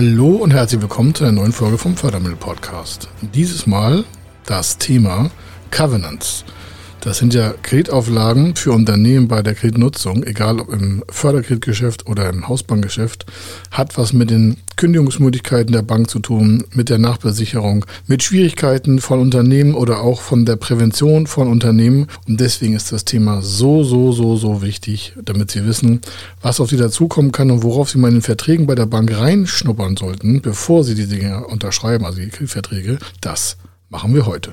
Hallo und herzlich willkommen zu einer neuen Folge vom Fördermittel Podcast. Dieses Mal das Thema Covenants. Das sind ja Kreditauflagen für Unternehmen bei der Kreditnutzung, egal ob im Förderkreditgeschäft oder im Hausbankgeschäft, hat was mit den Kündigungsmöglichkeiten der Bank zu tun, mit der Nachbesicherung, mit Schwierigkeiten von Unternehmen oder auch von der Prävention von Unternehmen. Und deswegen ist das Thema so, so, so, so wichtig, damit Sie wissen, was auf Sie dazukommen kann und worauf Sie mal in den Verträgen bei der Bank reinschnuppern sollten, bevor Sie die Dinge unterschreiben, also die Kreditverträge. Das machen wir heute.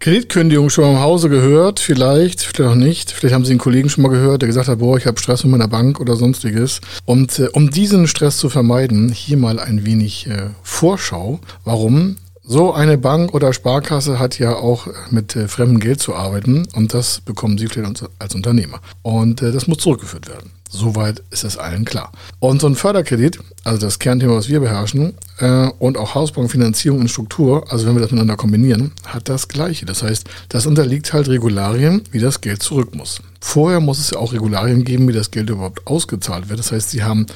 Kreditkündigung schon mal im Hause gehört, vielleicht, vielleicht auch nicht. Vielleicht haben Sie einen Kollegen schon mal gehört, der gesagt hat, boah, ich habe Stress mit meiner Bank oder sonstiges. Und äh, um diesen Stress zu vermeiden, hier mal ein wenig äh, Vorschau. Warum? So eine Bank oder Sparkasse hat ja auch mit äh, fremdem Geld zu arbeiten und das bekommen Sie vielleicht als Unternehmer. Und äh, das muss zurückgeführt werden. Soweit ist es allen klar. Und so ein Förderkredit, also das Kernthema, was wir beherrschen, äh, und auch Hausbankfinanzierung und Struktur, also wenn wir das miteinander kombinieren, hat das Gleiche. Das heißt, das unterliegt halt Regularien, wie das Geld zurück muss. Vorher muss es ja auch Regularien geben, wie das Geld überhaupt ausgezahlt wird. Das heißt, Sie haben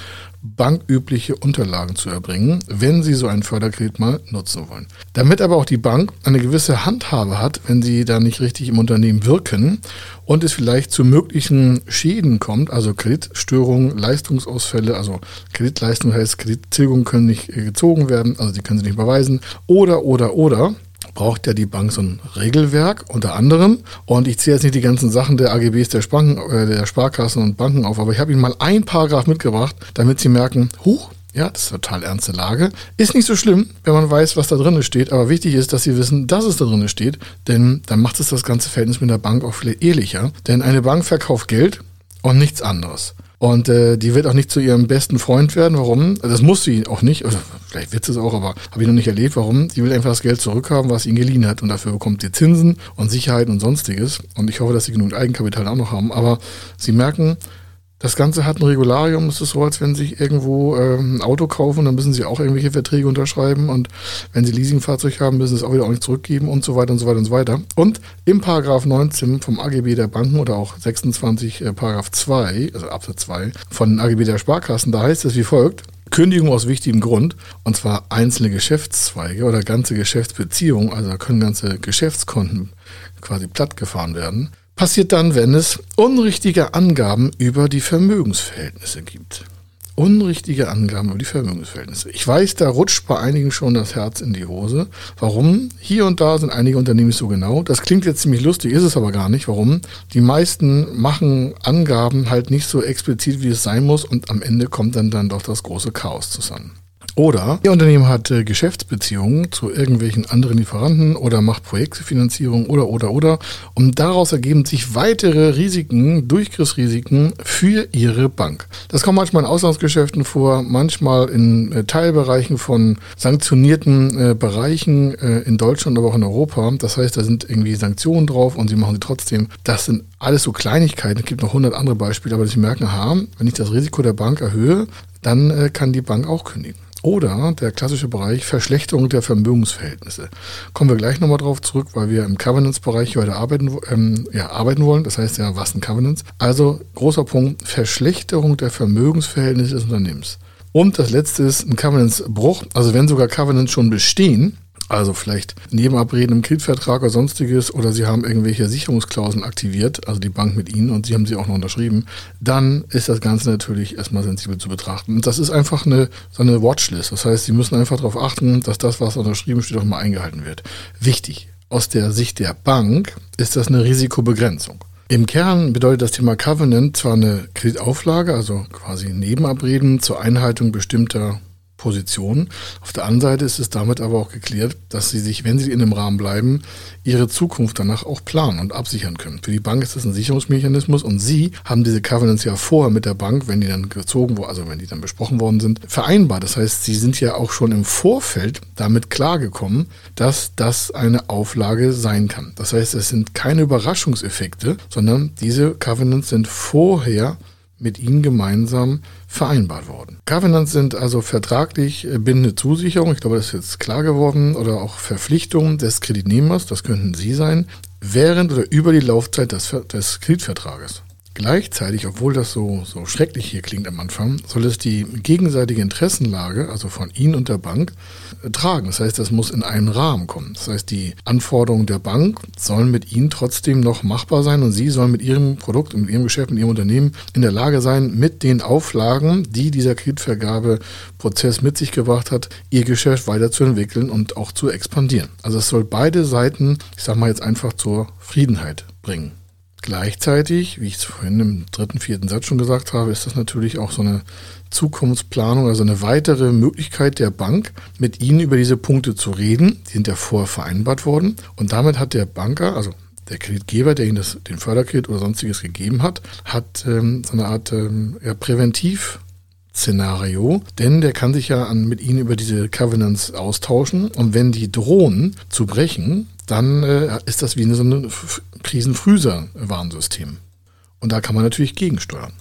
bankübliche Unterlagen zu erbringen, wenn Sie so einen Förderkredit mal nutzen wollen. Damit aber auch die Bank eine gewisse Handhabe hat, wenn Sie da nicht richtig im Unternehmen wirken und es vielleicht zu möglichen Schäden kommt, also Kreditstörungen, Leistungsausfälle, also Kreditleistung heißt Kredittilgungen können nicht äh, gezogen werden, also Sie können sie nicht überweisen oder, oder, oder braucht ja die Bank so ein Regelwerk unter anderem. Und ich zähle jetzt nicht die ganzen Sachen der AGBs der, Spanken, äh, der Sparkassen und Banken auf, aber ich habe Ihnen mal ein Paragraph mitgebracht, damit Sie merken, huch, ja, das ist eine total ernste Lage. Ist nicht so schlimm, wenn man weiß, was da drin steht, aber wichtig ist, dass Sie wissen, dass es da drin steht, denn dann macht es das ganze Verhältnis mit der Bank auch viel ehrlicher. Denn eine Bank verkauft Geld und nichts anderes. Und äh, die wird auch nicht zu ihrem besten Freund werden. Warum? Das muss sie auch nicht. Also, vielleicht wird sie es auch, aber habe ich noch nicht erlebt. Warum? Die will einfach das Geld zurückhaben, was sie ihnen geliehen hat. Und dafür bekommt sie Zinsen und Sicherheiten und sonstiges. Und ich hoffe, dass sie genug Eigenkapital auch noch haben. Aber sie merken, das Ganze hat ein Regularium. Es ist so, als wenn Sie irgendwo ähm, ein Auto kaufen, dann müssen Sie auch irgendwelche Verträge unterschreiben. Und wenn Sie Leasingfahrzeug haben, müssen Sie es auch wieder auch nicht zurückgeben und so weiter und so weiter und so weiter. Und im Paragraph 19 vom AGB der Banken oder auch 26 äh, Paragraph 2, also Absatz 2 von AGB der Sparkassen, da heißt es wie folgt. Kündigung aus wichtigem Grund, und zwar einzelne Geschäftszweige oder ganze Geschäftsbeziehungen, also da können ganze Geschäftskonten quasi plattgefahren werden passiert dann, wenn es unrichtige Angaben über die Vermögensverhältnisse gibt. Unrichtige Angaben über die Vermögensverhältnisse. Ich weiß, da rutscht bei einigen schon das Herz in die Hose. Warum? Hier und da sind einige Unternehmen so genau. Das klingt jetzt ziemlich lustig, ist es aber gar nicht. Warum? Die meisten machen Angaben halt nicht so explizit, wie es sein muss und am Ende kommt dann, dann doch das große Chaos zusammen. Oder Ihr Unternehmen hat äh, Geschäftsbeziehungen zu irgendwelchen anderen Lieferanten oder macht Projektfinanzierung oder, oder, oder. Und daraus ergeben sich weitere Risiken, Durchgriffsrisiken für Ihre Bank. Das kommt manchmal in Auslandsgeschäften vor, manchmal in äh, Teilbereichen von sanktionierten äh, Bereichen äh, in Deutschland, aber auch in Europa. Das heißt, da sind irgendwie Sanktionen drauf und Sie machen sie trotzdem. Das sind alles so Kleinigkeiten. Es gibt noch hundert andere Beispiele, aber Sie merken, aha, wenn ich das Risiko der Bank erhöhe, dann äh, kann die Bank auch kündigen. Oder der klassische Bereich Verschlechterung der Vermögensverhältnisse. Kommen wir gleich nochmal drauf zurück, weil wir im Covenants-Bereich heute arbeiten, ähm, ja, arbeiten wollen. Das heißt ja, was sind Covenants? Also großer Punkt, Verschlechterung der Vermögensverhältnisse des Unternehmens. Und das letzte ist ein Covenants-Bruch. Also wenn sogar Covenants schon bestehen, also vielleicht Nebenabreden im Kreditvertrag oder sonstiges oder Sie haben irgendwelche Sicherungsklauseln aktiviert, also die Bank mit Ihnen und Sie haben sie auch noch unterschrieben, dann ist das Ganze natürlich erstmal sensibel zu betrachten. Und das ist einfach eine, so eine Watchlist. Das heißt, Sie müssen einfach darauf achten, dass das, was unterschrieben steht, auch mal eingehalten wird. Wichtig. Aus der Sicht der Bank ist das eine Risikobegrenzung. Im Kern bedeutet das Thema Covenant zwar eine Kreditauflage, also quasi Nebenabreden zur Einhaltung bestimmter Position. Auf der anderen Seite ist es damit aber auch geklärt, dass sie sich, wenn sie in dem Rahmen bleiben, ihre Zukunft danach auch planen und absichern können. Für die Bank ist das ein Sicherungsmechanismus und sie haben diese Covenants ja vorher mit der Bank, wenn die dann gezogen wurden, also wenn die dann besprochen worden sind, vereinbart. Das heißt, sie sind ja auch schon im Vorfeld damit klargekommen, dass das eine Auflage sein kann. Das heißt, es sind keine Überraschungseffekte, sondern diese Covenants sind vorher mit ihnen gemeinsam vereinbart worden. Covenants sind also vertraglich äh, bindende Zusicherungen, ich glaube, das ist jetzt klar geworden, oder auch Verpflichtungen des Kreditnehmers, das könnten Sie sein, während oder über die Laufzeit des, des Kreditvertrages. Gleichzeitig, obwohl das so, so schrecklich hier klingt am Anfang, soll es die gegenseitige Interessenlage, also von Ihnen und der Bank, äh, tragen. Das heißt, das muss in einen Rahmen kommen. Das heißt, die Anforderungen der Bank sollen mit Ihnen trotzdem noch machbar sein und Sie sollen mit Ihrem Produkt, mit Ihrem Geschäft, mit Ihrem Unternehmen in der Lage sein, mit den Auflagen, die dieser Kreditvergabeprozess mit sich gebracht hat, Ihr Geschäft weiterzuentwickeln und auch zu expandieren. Also es soll beide Seiten, ich sage mal jetzt einfach zur Friedenheit bringen. Gleichzeitig, wie ich es vorhin im dritten, vierten Satz schon gesagt habe, ist das natürlich auch so eine Zukunftsplanung, also eine weitere Möglichkeit der Bank, mit Ihnen über diese Punkte zu reden. Die sind ja vorher vereinbart worden. Und damit hat der Banker, also der Kreditgeber, der Ihnen das, den Förderkredit oder sonstiges gegeben hat, hat ähm, so eine Art ähm, ja, Präventiv- Szenario, denn der kann sich ja an, mit Ihnen über diese Covenants austauschen und wenn die drohen zu brechen, dann äh, ist das wie eine, so ein Krisenfrüser-Warnsystem. Und da kann man natürlich gegensteuern.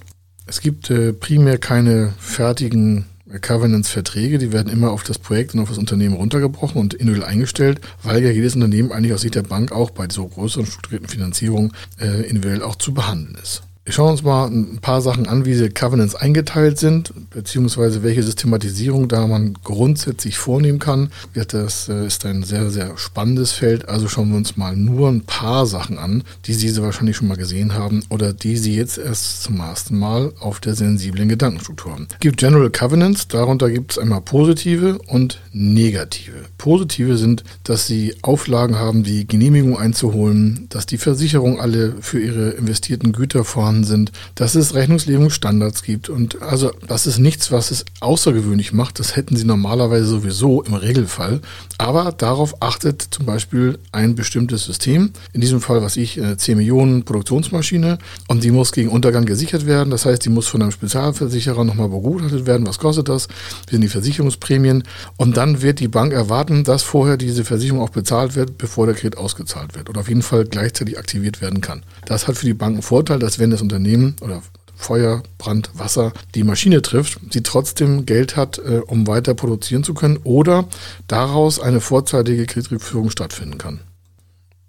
Es gibt äh, primär keine fertigen Covenants-Verträge, die werden immer auf das Projekt und auf das Unternehmen runtergebrochen und individuell eingestellt, weil ja jedes Unternehmen eigentlich aus Sicht der Bank auch bei so größeren strukturierten Finanzierungen äh, individuell auch zu behandeln ist. Wir schauen uns mal ein paar Sachen an, wie diese Covenants eingeteilt sind, beziehungsweise welche Systematisierung da man grundsätzlich vornehmen kann. Das äh, ist ein sehr, sehr spannendes Feld. Also schauen wir uns mal nur ein paar Sachen an, die Sie wahrscheinlich schon mal gesehen haben oder die Sie jetzt erst zum ersten Mal auf der sensiblen Gedankenstruktur haben. Es gibt General Covenants, darunter gibt es einmal positive und negative. Positive sind, dass Sie Auflagen haben, die Genehmigung einzuholen, dass die Versicherung alle für ihre investierten Güter vorhanden vorhanden sind, dass es Rechnungslegungsstandards gibt und also das ist nichts, was es außergewöhnlich macht. Das hätten sie normalerweise sowieso im Regelfall. Aber darauf achtet zum Beispiel ein bestimmtes System. In diesem Fall, was ich, eine 10 Millionen Produktionsmaschine und die muss gegen Untergang gesichert werden. Das heißt, die muss von einem Spezialversicherer nochmal begutachtet werden. Was kostet das? Wie sind die Versicherungsprämien? Und dann wird die Bank erwarten, dass vorher diese Versicherung auch bezahlt wird, bevor der Kredit ausgezahlt wird oder auf jeden Fall gleichzeitig aktiviert werden kann. Das hat für die Bank einen Vorteil, dass wenn das das Unternehmen oder Feuer, Brand, Wasser die Maschine trifft, sie trotzdem Geld hat, äh, um weiter produzieren zu können oder daraus eine vorzeitige Kreditrückführung stattfinden kann.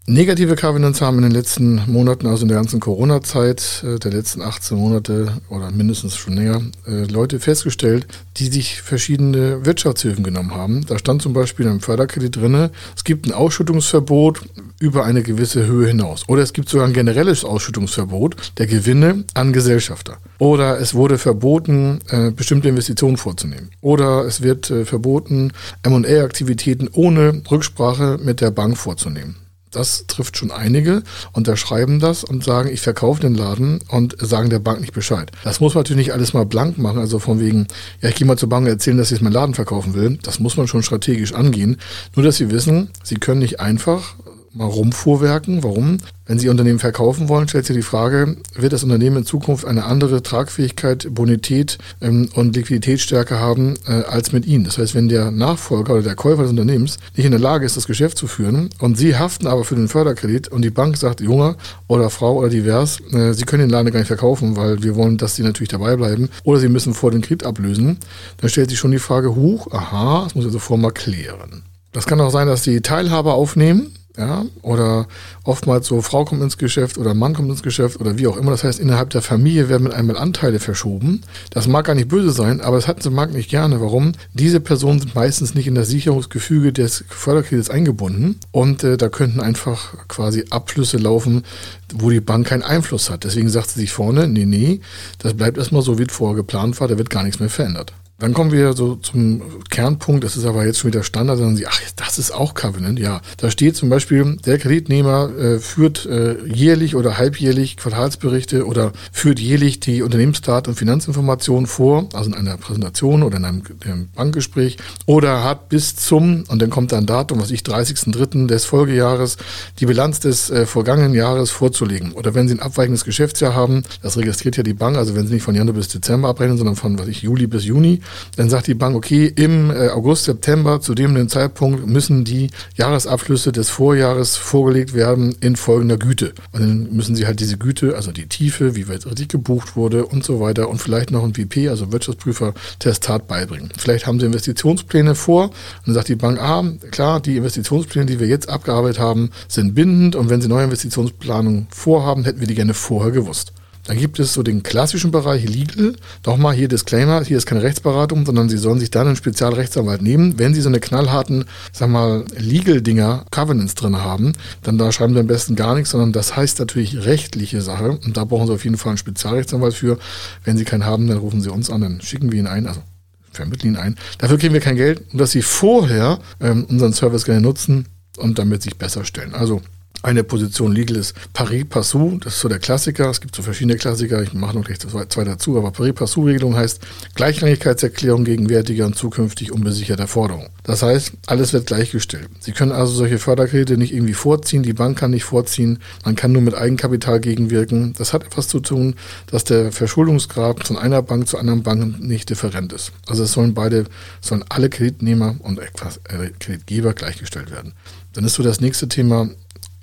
Negative Covenants haben in den letzten Monaten, also in der ganzen Corona-Zeit, äh, der letzten 18 Monate oder mindestens schon länger, äh, Leute festgestellt, die sich verschiedene Wirtschaftshilfen genommen haben. Da stand zum Beispiel im Förderkredit drin, es gibt ein Ausschüttungsverbot über eine gewisse Höhe hinaus. Oder es gibt sogar ein generelles Ausschüttungsverbot der Gewinne an Gesellschafter. Oder es wurde verboten, äh, bestimmte Investitionen vorzunehmen. Oder es wird verboten, M&A-Aktivitäten ohne Rücksprache mit der Bank vorzunehmen. Das trifft schon einige, unterschreiben das und sagen, ich verkaufe den Laden und sagen der Bank nicht Bescheid. Das muss man natürlich nicht alles mal blank machen, also von wegen, ja, ich gehe mal zur Bank und erzählen, dass ich meinen Laden verkaufen will. Das muss man schon strategisch angehen. Nur, dass Sie wissen, Sie können nicht einfach mal rumfuhrwerken. Warum? Wenn Sie Unternehmen verkaufen wollen, stellt sich die Frage, wird das Unternehmen in Zukunft eine andere Tragfähigkeit, Bonität ähm, und Liquiditätsstärke haben äh, als mit Ihnen? Das heißt, wenn der Nachfolger oder der Käufer des Unternehmens nicht in der Lage ist, das Geschäft zu führen und Sie haften aber für den Förderkredit und die Bank sagt, Junge oder Frau oder divers, äh, Sie können den Laden gar nicht verkaufen, weil wir wollen, dass Sie natürlich dabei bleiben oder Sie müssen vor den Kredit ablösen, dann stellt sich schon die Frage, huch, aha, das muss ich sofort mal klären. Das kann auch sein, dass die Teilhaber aufnehmen, ja, oder oftmals so Frau kommt ins Geschäft oder Mann kommt ins Geschäft oder wie auch immer. Das heißt, innerhalb der Familie werden mit einmal Anteile verschoben. Das mag gar nicht böse sein, aber das hatten sie mag nicht gerne. Warum? Diese Personen sind meistens nicht in das Sicherungsgefüge des Förderkredits eingebunden und äh, da könnten einfach quasi Abschlüsse laufen, wo die Bank keinen Einfluss hat. Deswegen sagt sie sich vorne, nee, nee, das bleibt erstmal so, wie es vorher geplant war, da wird gar nichts mehr verändert. Dann kommen wir so zum Kernpunkt, das ist aber jetzt schon wieder Standard, sagen sie, ach, das ist auch Covenant. Ja, da steht zum Beispiel, der Kreditnehmer äh, führt äh, jährlich oder halbjährlich Quartalsberichte oder führt jährlich die Unternehmensdaten und Finanzinformationen vor, also in einer Präsentation oder in einem, einem Bankgespräch, oder hat bis zum, und dann kommt ein Datum, was ich, 30.03. des Folgejahres, die Bilanz des äh, vergangenen Jahres vorzulegen. Oder wenn Sie ein abweichendes Geschäftsjahr haben, das registriert ja die Bank, also wenn Sie nicht von Januar bis Dezember abrechnen, sondern von, was ich, Juli bis Juni, dann sagt die Bank, okay, im äh, August, September, zu dem Zeitpunkt müssen die Jahresabschlüsse des Vorjahres vorgelegt werden in folgender Güte. Und dann müssen sie halt diese Güte, also die Tiefe, wie weit richtig gebucht wurde und so weiter und vielleicht noch ein VP, also Wirtschaftsprüfer, Testat beibringen. Vielleicht haben sie Investitionspläne vor und dann sagt die Bank, ah, klar, die Investitionspläne, die wir jetzt abgearbeitet haben, sind bindend und wenn sie neue Investitionsplanungen vorhaben, hätten wir die gerne vorher gewusst. Dann gibt es so den klassischen Bereich Legal. Nochmal hier Disclaimer, hier ist keine Rechtsberatung, sondern Sie sollen sich dann einen Spezialrechtsanwalt nehmen. Wenn Sie so eine knallharten, sag mal, Legal-Dinger, Covenants drin haben, dann da schreiben Sie am besten gar nichts, sondern das heißt natürlich rechtliche Sache. Und da brauchen Sie auf jeden Fall einen Spezialrechtsanwalt für. Wenn Sie keinen haben, dann rufen Sie uns an, dann schicken wir ihn ein. Also vermitteln ihn ein. Dafür kriegen wir kein Geld, dass Sie vorher ähm, unseren Service gerne nutzen und damit sich besser stellen. Also eine Position Legal ist Pari Passu, das ist so der Klassiker. Es gibt so verschiedene Klassiker, ich mache noch gleich zwei dazu, aber Pari Passu-Regelung heißt Gleichrangigkeitserklärung gegenwärtiger und zukünftig unbesicherter Forderungen. Das heißt, alles wird gleichgestellt. Sie können also solche Förderkredite nicht irgendwie vorziehen, die Bank kann nicht vorziehen, man kann nur mit Eigenkapital gegenwirken. Das hat etwas zu tun, dass der Verschuldungsgrad von einer Bank zu anderen Bank nicht different ist. Also es sollen beide, sollen alle Kreditnehmer und äh, Kreditgeber gleichgestellt werden. Dann ist so das nächste Thema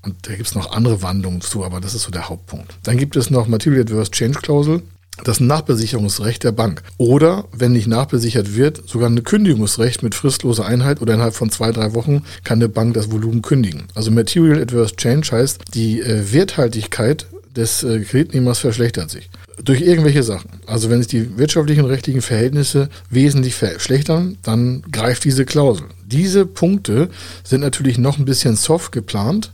und da gibt es noch andere Wandlungen zu, aber das ist so der Hauptpunkt. Dann gibt es noch Material Adverse Change Clausel. Das Nachbesicherungsrecht der Bank. Oder, wenn nicht nachbesichert wird, sogar ein Kündigungsrecht mit fristloser Einheit oder innerhalb von zwei, drei Wochen kann eine Bank das Volumen kündigen. Also Material Adverse Change heißt, die äh, Werthaltigkeit des äh, Kreditnehmers verschlechtert sich. Durch irgendwelche Sachen. Also wenn sich die wirtschaftlichen und rechtlichen Verhältnisse wesentlich verschlechtern, dann greift diese Klausel. Diese Punkte sind natürlich noch ein bisschen soft geplant,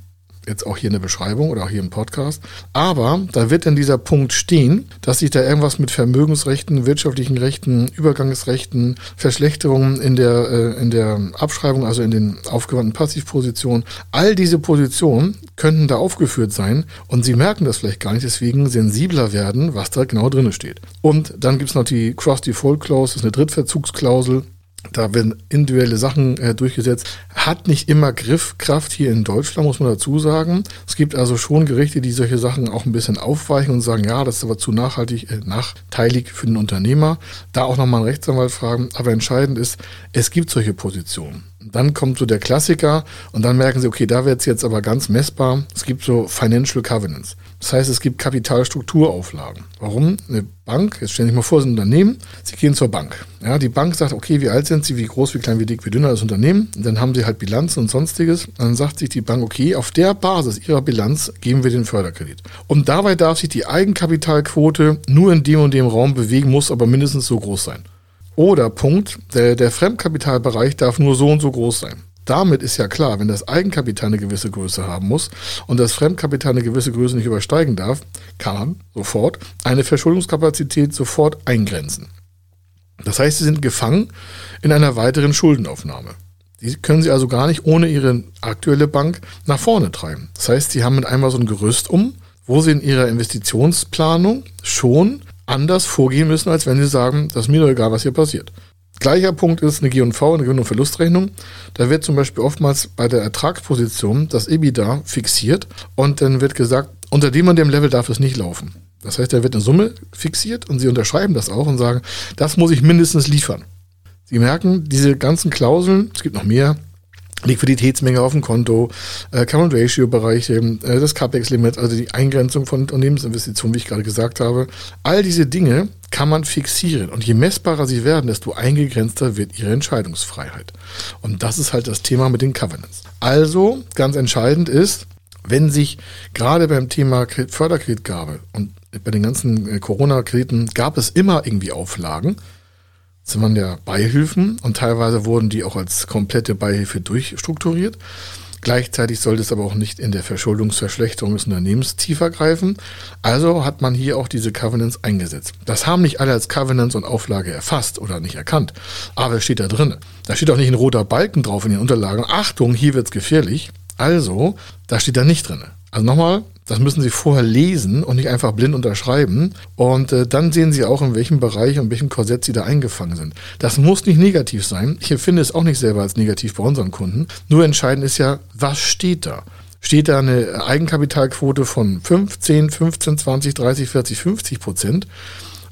jetzt auch hier in der Beschreibung oder auch hier im Podcast. Aber da wird dann dieser Punkt stehen, dass sich da irgendwas mit Vermögensrechten, wirtschaftlichen Rechten, Übergangsrechten, Verschlechterungen in der, äh, in der Abschreibung, also in den aufgewandten Passivpositionen, all diese Positionen könnten da aufgeführt sein und Sie merken das vielleicht gar nicht, deswegen sensibler werden, was da genau drin steht. Und dann gibt es noch die Cross-Default Clause, das ist eine Drittverzugsklausel da werden individuelle Sachen äh, durchgesetzt. Hat nicht immer Griffkraft hier in Deutschland, muss man dazu sagen. Es gibt also schon Gerichte, die solche Sachen auch ein bisschen aufweichen und sagen, ja, das ist aber zu nachhaltig, äh, nachteilig für den Unternehmer. Da auch nochmal einen Rechtsanwalt fragen. Aber entscheidend ist, es gibt solche Positionen. Dann kommt so der Klassiker und dann merken sie, okay, da wird es jetzt aber ganz messbar. Es gibt so Financial Covenants. Das heißt, es gibt Kapitalstrukturauflagen. Warum? Eine Bank, jetzt stellen Sie mal vor, Sie ein Unternehmen, Sie gehen zur Bank. Ja, die Bank sagt, okay, wie alt sind Sie, wie groß, wie klein, wie dick, wie dünner das Unternehmen. Und dann haben Sie halt Bilanzen und sonstiges. Und dann sagt sich die Bank, okay, auf der Basis Ihrer Bilanz geben wir den Förderkredit. Und dabei darf sich die Eigenkapitalquote nur in dem und dem Raum bewegen, muss aber mindestens so groß sein. Oder Punkt, der, der Fremdkapitalbereich darf nur so und so groß sein. Damit ist ja klar, wenn das Eigenkapital eine gewisse Größe haben muss und das Fremdkapital eine gewisse Größe nicht übersteigen darf, kann man sofort eine Verschuldungskapazität sofort eingrenzen. Das heißt, sie sind gefangen in einer weiteren Schuldenaufnahme. Die können sie also gar nicht ohne ihre aktuelle Bank nach vorne treiben. Das heißt, sie haben mit einmal so ein Gerüst um, wo sie in ihrer Investitionsplanung schon anders vorgehen müssen, als wenn sie sagen, das ist mir doch egal, was hier passiert. Gleicher Punkt ist eine G&V, eine Gewinn- und Verlustrechnung. Da wird zum Beispiel oftmals bei der Ertragsposition das EBITDA fixiert und dann wird gesagt, unter dem und dem Level darf es nicht laufen. Das heißt, da wird eine Summe fixiert und Sie unterschreiben das auch und sagen, das muss ich mindestens liefern. Sie merken, diese ganzen Klauseln, es gibt noch mehr, Liquiditätsmenge auf dem Konto, äh, Current Ratio Bereiche, äh, das CAPEX Limit, also die Eingrenzung von Unternehmensinvestitionen, wie ich gerade gesagt habe. All diese Dinge kann man fixieren. Und je messbarer sie werden, desto eingegrenzter wird ihre Entscheidungsfreiheit. Und das ist halt das Thema mit den Covenants. Also, ganz entscheidend ist, wenn sich gerade beim Thema Förderkreditgabe und bei den ganzen äh, Corona-Krediten gab es immer irgendwie Auflagen, das waren ja Beihilfen und teilweise wurden die auch als komplette Beihilfe durchstrukturiert. Gleichzeitig sollte es aber auch nicht in der Verschuldungsverschlechterung des Unternehmens tiefer greifen. Also hat man hier auch diese Covenants eingesetzt. Das haben nicht alle als Covenants und Auflage erfasst oder nicht erkannt. Aber es steht da drin. Da steht auch nicht ein roter Balken drauf in den Unterlagen. Achtung, hier wird's gefährlich. Also, da steht da nicht drin. Also nochmal, das müssen Sie vorher lesen und nicht einfach blind unterschreiben. Und äh, dann sehen Sie auch, in welchem Bereich und welchem Korsett Sie da eingefangen sind. Das muss nicht negativ sein. Ich empfinde es auch nicht selber als negativ bei unseren Kunden. Nur entscheidend ist ja, was steht da? Steht da eine Eigenkapitalquote von 5, 10, 15, 20, 30, 40, 50 Prozent?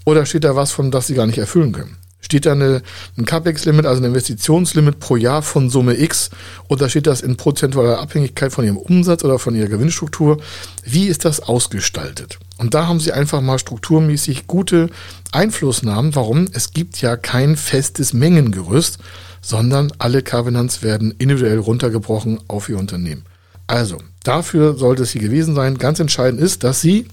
Oder steht da was, von das Sie gar nicht erfüllen können? Steht da eine, ein CAPEX-Limit, also ein Investitionslimit pro Jahr von Summe X oder steht das in prozentualer Abhängigkeit von Ihrem Umsatz oder von Ihrer Gewinnstruktur? Wie ist das ausgestaltet? Und da haben Sie einfach mal strukturmäßig gute Einflussnahmen. Warum? Es gibt ja kein festes Mengengerüst, sondern alle Covenants werden individuell runtergebrochen auf Ihr Unternehmen. Also, dafür sollte es hier gewesen sein. Ganz entscheidend ist, dass Sie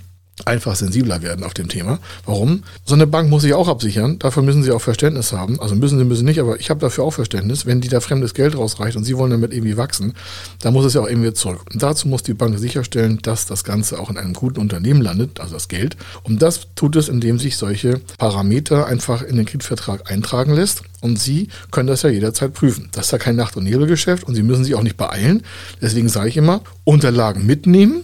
einfach sensibler werden auf dem Thema. Warum? So eine Bank muss sich auch absichern. Dafür müssen sie auch Verständnis haben. Also müssen sie, müssen nicht, aber ich habe dafür auch Verständnis. Wenn die da fremdes Geld rausreicht und sie wollen damit irgendwie wachsen, dann muss es ja auch irgendwie zurück. Und dazu muss die Bank sicherstellen, dass das Ganze auch in einem guten Unternehmen landet, also das Geld. Und das tut es, indem sich solche Parameter einfach in den Kreditvertrag eintragen lässt. Und Sie können das ja jederzeit prüfen. Das ist ja kein Nacht- und Nebelgeschäft und Sie müssen sich auch nicht beeilen. Deswegen sage ich immer, Unterlagen mitnehmen,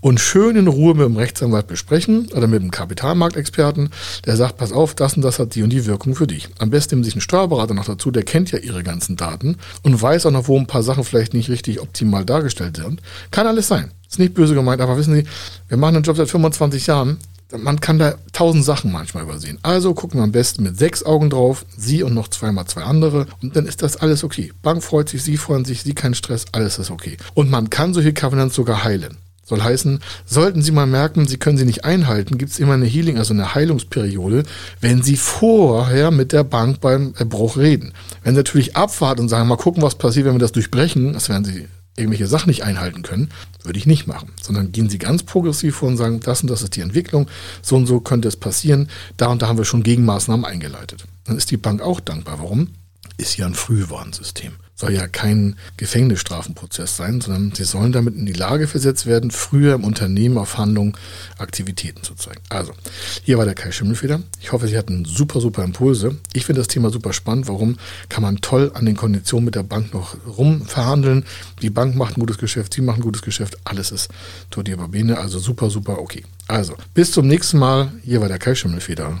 und schön in Ruhe mit dem Rechtsanwalt besprechen oder mit dem Kapitalmarktexperten, der sagt, pass auf, das und das hat die und die Wirkung für dich. Am besten nehmen sich einen Steuerberater noch dazu, der kennt ja Ihre ganzen Daten und weiß auch noch, wo ein paar Sachen vielleicht nicht richtig optimal dargestellt sind. Kann alles sein. Ist nicht böse gemeint, aber wissen Sie, wir machen einen Job seit 25 Jahren. Man kann da tausend Sachen manchmal übersehen. Also gucken wir am besten mit sechs Augen drauf, Sie und noch zweimal zwei andere und dann ist das alles okay. Bank freut sich, Sie freuen sich, Sie keinen Stress, alles ist okay. Und man kann solche Covenants sogar heilen. Soll heißen, sollten Sie mal merken, Sie können sie nicht einhalten, gibt es immer eine Healing, also eine Heilungsperiode, wenn Sie vorher mit der Bank beim Erbruch reden. Wenn Sie natürlich abwarten und sagen, mal gucken, was passiert, wenn wir das durchbrechen, das werden Sie irgendwelche Sachen nicht einhalten können, würde ich nicht machen. Sondern gehen Sie ganz progressiv vor und sagen, das und das ist die Entwicklung, so und so könnte es passieren, da und da haben wir schon Gegenmaßnahmen eingeleitet. Dann ist die Bank auch dankbar. Warum? Ist ja ein Frühwarnsystem soll ja kein Gefängnisstrafenprozess sein, sondern sie sollen damit in die Lage versetzt werden, früher im Unternehmen auf Handlungen, Aktivitäten zu zeigen. Also, hier war der Kai Schimmelfeder. Ich hoffe, Sie hatten super, super Impulse. Ich finde das Thema super spannend. Warum kann man toll an den Konditionen mit der Bank noch rumverhandeln? Die Bank macht ein gutes Geschäft, Sie machen ein gutes Geschäft. Alles ist Tour Babine. Also super, super okay. Also, bis zum nächsten Mal. Hier war der Kai Schimmelfeder.